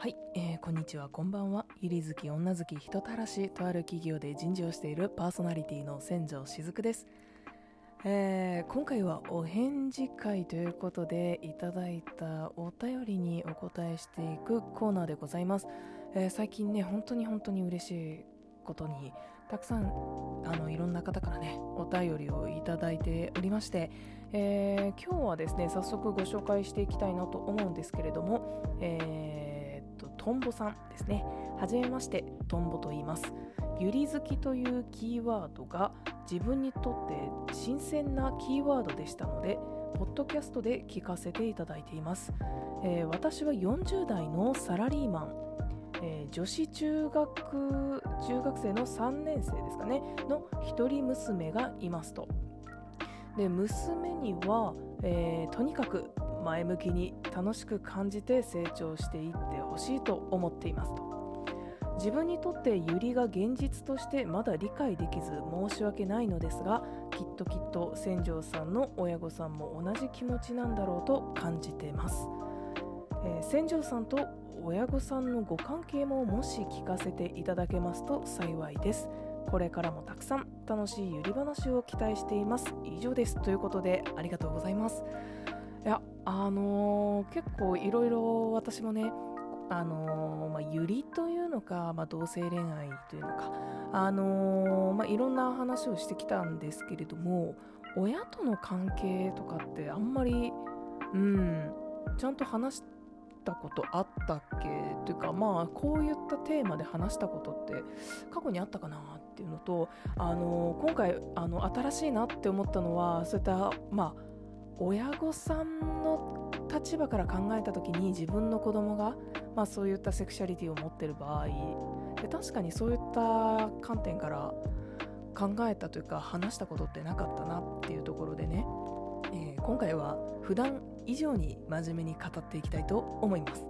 はい、えーこんにちは、こんばんは。ゆり好き、女好き、人たらし、とある企業で人事をしているパーソナリティの千条しずくです。えー今回はお返事会ということで、いただいたお便りにお答えしていくコーナーでございます。えー最近ね、本当に本当に嬉しいことに、たくさん、あの、いろんな方からね、お便りをいただいておりまして、えー今日はですね、早速ご紹介していきたいなと思うんですけれども、えー、トンボさんですね。はじめまして、トンボと言います。ゆり好きというキーワードが自分にとって新鮮なキーワードでしたので、ポッドキャストで聞かせていただいています。えー私は40代のサラリーマン、えー女子中学中学生の3年生ですかねの一人娘がいますとで娘には、えーとにかく前向きに楽しく感じて成長していってほしいと思っていますと。自分にとってユリが現実としてまだ理解できず申し訳ないのですがきっときっと千条さんの親御さんも同じ気持ちなんだろうと感じています。えー千条さんと親御さんのご関係ももし聞かせていただけますと幸いです。これからもたくさん楽しいゆり話を期待しています。以上です。ということでありがとうございます。いやあのー結構いろいろ私もねあのーまあ、ゆりというのか、まあ、同性恋愛というのか、あのーまあ、いろんな話をしてきたんですけれども親との関係とかってあんまり、うん、ちゃんと話したことあったっけ？というかまあこういったテーマで話したことって過去にあったかなっていうのと、あのー今回あの新しいなって思ったのはそういったまあ親御さんの立場から考えた時に自分の子供がまあ、そういったセクシャリティを持ってる場合で確かにそういった観点から考えたというか話したことってなかったなっていうところでね、えー今回は普段以上に真面目に語っていきたいと思います。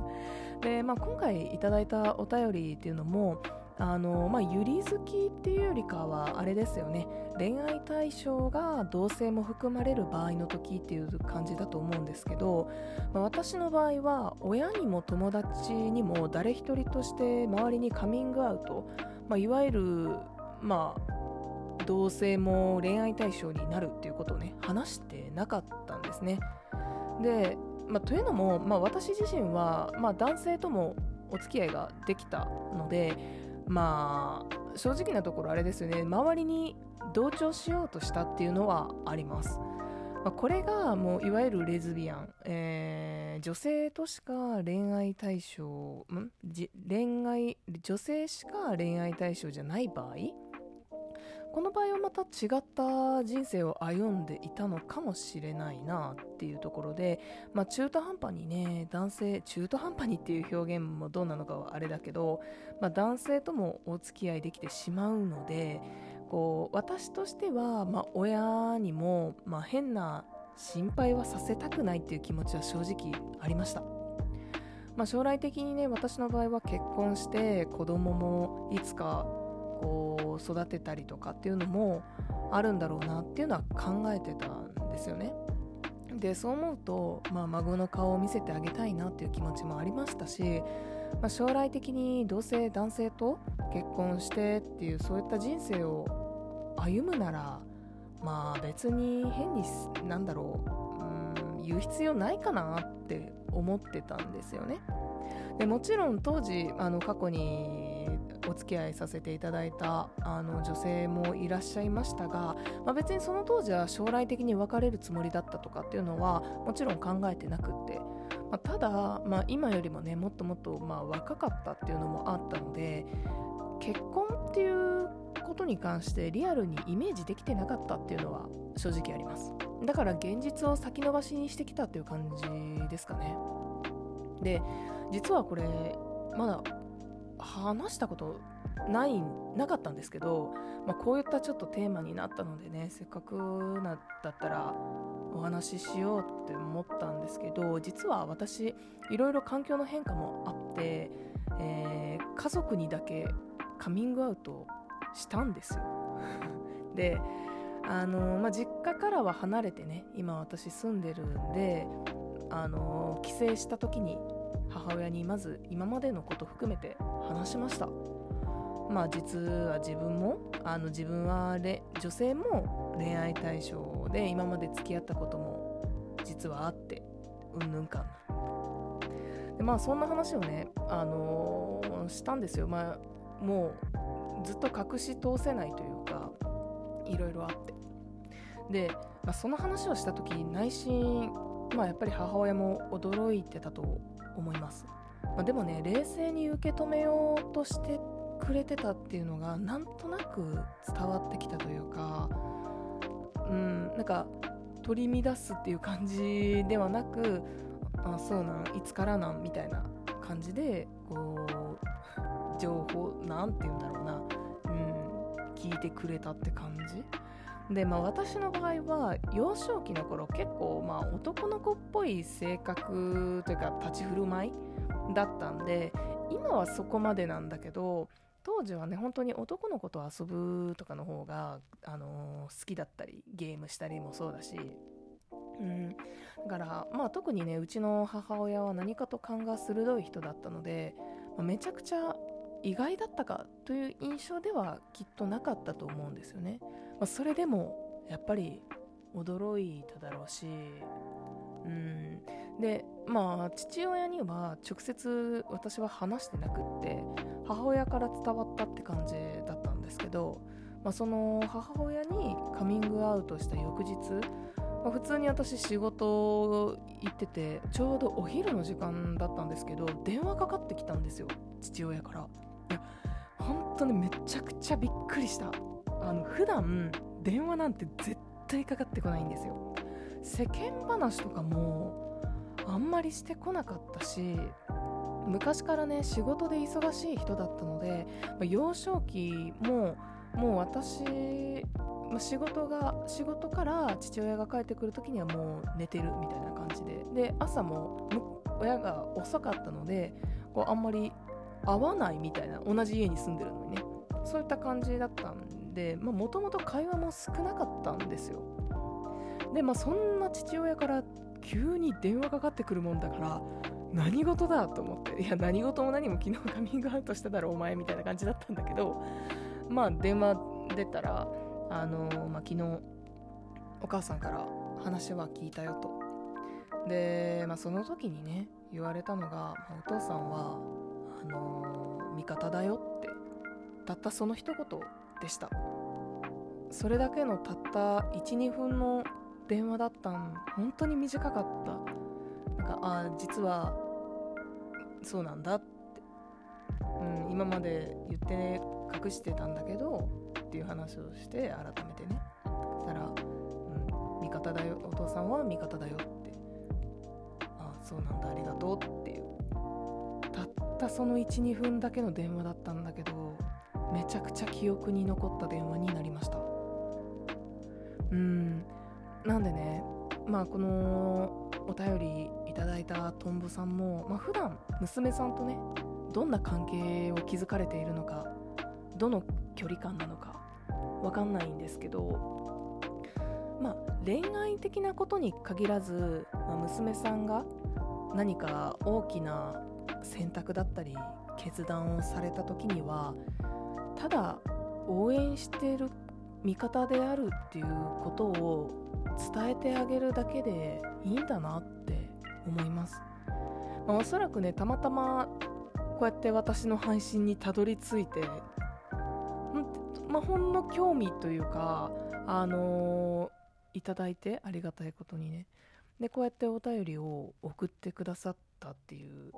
で、まあ、今回いただいたお便りっていうのもあのまあ、ゆり好きっていうよりかはあれですよね。恋愛対象が同性も含まれる場合の時っていう感じだと思うんですけど、まあ、私の場合は親にも友達にも誰一人として周りにカミングアウト、まあ、いわゆる、まあ、同性も恋愛対象になるっていうことをね話してなかったんですね。で、まあ、というのも、まあ、私自身は、まあ、男性ともお付き合いができたのでまあ正直なところあれですよね。周りに同調しようとしたっていうのはあります、まあ、これがもういわゆるレズビアン、えー女性としか恋愛対象ん？恋愛女性しか恋愛対象じゃない場合この場合はまた違った人生を歩んでいたのかもしれないなっていうところで、まあ、中途半端にね男性中途半端にっていう表現もどうなのかはあれだけど、まあ、男性ともお付き合いできてしまうのでこう私としては、まあ、親にも、まあ、変な心配はさせたくないっていう気持ちは正直ありました。まあ、将来的にね私の場合は結婚して子供もいつかこう育てたりとかっていうのもあるんだろうなっていうのは考えてたんですよね。でそう思うと、まあ、孫の顔を見せてあげたいなっていう気持ちもありましたし、まあ、将来的に同性男性と結婚してっていうそういった人生を歩むならまあ別に変になんだろううん言う必要ないかなって思ってたんですよね。でもちろん当時あの過去にお付き合いさせていただいたあの女性もいらっしゃいましたが、まあ、別にその当時は将来的に別れるつもりだったとかっていうのはもちろん考えてなくって、まあ、ただ、まあ、今よりもねもっともっとまあ若かったっていうのもあったので結婚っていうことに関してリアルにイメージできてなかったっていうのは正直あります。だから現実を先延ばしにしてきたっていう感じですかね。で実はこれまだ話したことないなかったんですけど、まあ、こういったちょっとテーマになったのでねせっかくなだったらお話ししようって思ったんですけど実は私いろいろ環境の変化もあって、えー家族にだけカミングアウトしたんですよ。であの、まあ、実家からは離れてね今私住んでるんであの帰省した時に母親にまず今までのこと含めて話しました。まあ実は自分もあの自分はれ女性も恋愛対象で今まで付き合ったことも実はあってうんぬんかん。でまあそんな話をね、あのー、したんですよ。まあもうずっと隠し通せないというかいろいろあって。で、まあ、その話をした時内心まあやっぱり母親も驚いてたと思います、まあ、でもね冷静に受け止めようとしてくれてたっていうのがなんとなく伝わってきたというかうんなんか取り乱すっていう感じではなくあそうなんいつからなんみたいな感じでこう情報なんて言うんだろうな、うん、聞いてくれたって感じ。でまあ私の場合は幼少期の頃結構まあ男の子っぽい性格というか立ち振る舞いだったんで今はそこまでなんだけど当時はね本当に男の子と遊ぶとかの方が、あのー、好きだったりゲームしたりもそうだし、うん、だからまあ特にねうちの母親は何かと勘が鋭い人だったので、まあ、めちゃくちゃ意外だったかという印象ではきっとなかったと思うんですよね、まあ、それでもやっぱり驚いただろうしうん。でまあ父親には直接私は話してなくって母親から伝わったって感じだったんですけど、まあ、その母親にカミングアウトした翌日、ま、普通に私仕事行っててちょうどお昼の時間だったんですけど電話かかってきたんですよ父親から。や本当にめちゃくちゃびっくりした。あの普段電話なんて絶対かかってこないんですよ。世間話とかもあんまりしてこなかったし昔からね仕事で忙しい人だったので、まあ、幼少期ももう私、まあ、仕事が仕事から父親が帰ってくる時にはもう寝てるみたいな感じで。で朝も親が遅かったのでこうあんまり会わないみたいな同じ家に住んでるのにね。そういった感じだったんでもともと会話も少なかったんですよ。でまあそんな父親から急に電話かかってくるもんだから何事だと思っていや何事も何も昨日カミングアウトしただろお前みたいな感じだったんだけどまあ電話出たらあのー、まあ、昨日お母さんから話は聞いたよと。で、まあ、その時にね言われたのが、まあ、お父さんはあのー、味方だよってたったその一言でした。それだけのたった12分の電話だったん本当に短かった。なんかあ実はそうなんだって、うん、今まで言ってね隠してたんだけどっていう話をして改めてね。そしたら、うん、味方だよ。お父さんは味方だよって。あそうなんだ。ありがとうっていう。ったその12分だけの電話だったんだけどめちゃくちゃ記憶に残った電話になりました。うん。なんでねまあこのお便りいただいたトンボさんも、まあ、普段娘さんとねどんな関係を築かれているのかどの距離感なのかわかんないんですけどまあ恋愛的なことに限らず、まあ、娘さんが何か大きな選択だったり決断をされた時にはただ応援している味方であるっていうことを伝えてあげるだけでいいんだなって思います、まあ、おそらくねたまたまこうやって私の配信にたどり着いてまあ、ほんの興味というかあのー、いただいてありがたいことにね。でこうやってお便りを送ってくださったっていう、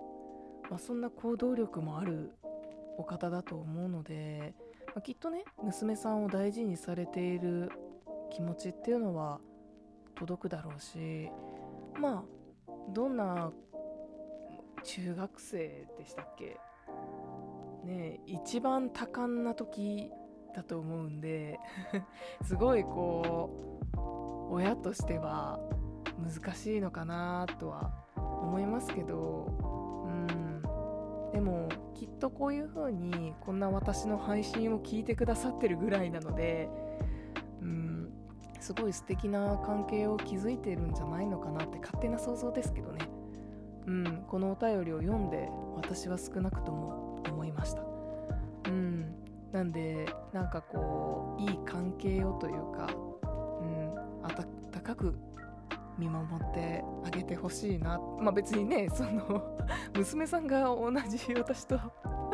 まあ、そんな行動力もあるお方だと思うので、まあ、きっとね娘さんを大事にされている気持ちっていうのは届くだろうしまあどんな中学生でしたっけ？ね一番多感な時だと思うんで すごいこう親としては難しいのかなとは思いますけどうん。でもきっとこういう風にこんな私の配信を聞いてくださってるぐらいなのでうん。すごい素敵な関係を築いてるんじゃないのかなって勝手な想像ですけどね。うん、このお便りを読んで私は少なくとも思いました。うん。なんでなんかこういい関係をというか、うん、温かく見守ってあげてほしいな。まあ別にね その娘さんが同じ私と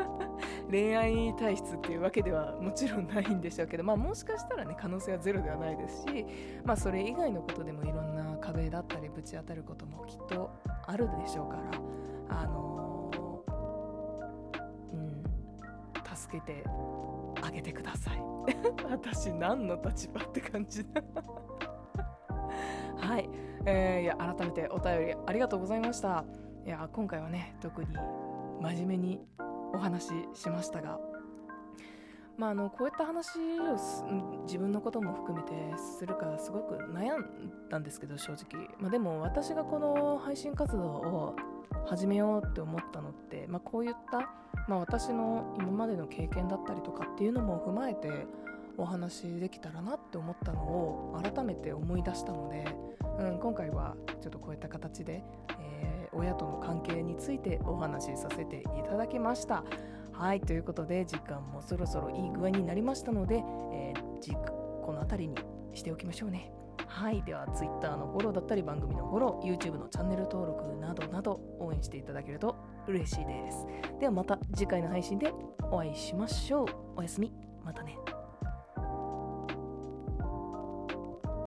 恋愛体質っていうわけではもちろんないんでしょうけど、まあ、もしかしたらね可能性はゼロではないですし、まあ、それ以外のことでもいろんな壁だったりぶち当たることもきっとあるでしょうからあの、うん助けてあげてください。私何の立場って感じだ。はい、えー、いや改めてお便りありがとうございました。いや今回はね特に真面目にお話ししましたが。まあ、あのこういった話を自分のことも含めてするかすごく悩んだんですけど正直、まあ、でも私がこの配信活動を始めようって思ったのって、まあ、こういった、まあ、私の今までの経験だったりとかっていうのも踏まえてお話できたらなって思ったのを改めて思い出したので、うん、今回はちょっとこういった形で、えー、親との関係についてお話しさせていただきました。はいということで時間もそろそろいい具合になりましたので、えー、この辺りにしておきましょうね。はいでは Twitter のフォローだったり番組のフォロー YouTube のチャンネル登録などなど応援していただけると嬉しいですではまた次回の配信でお会いしましょうおやすみまたね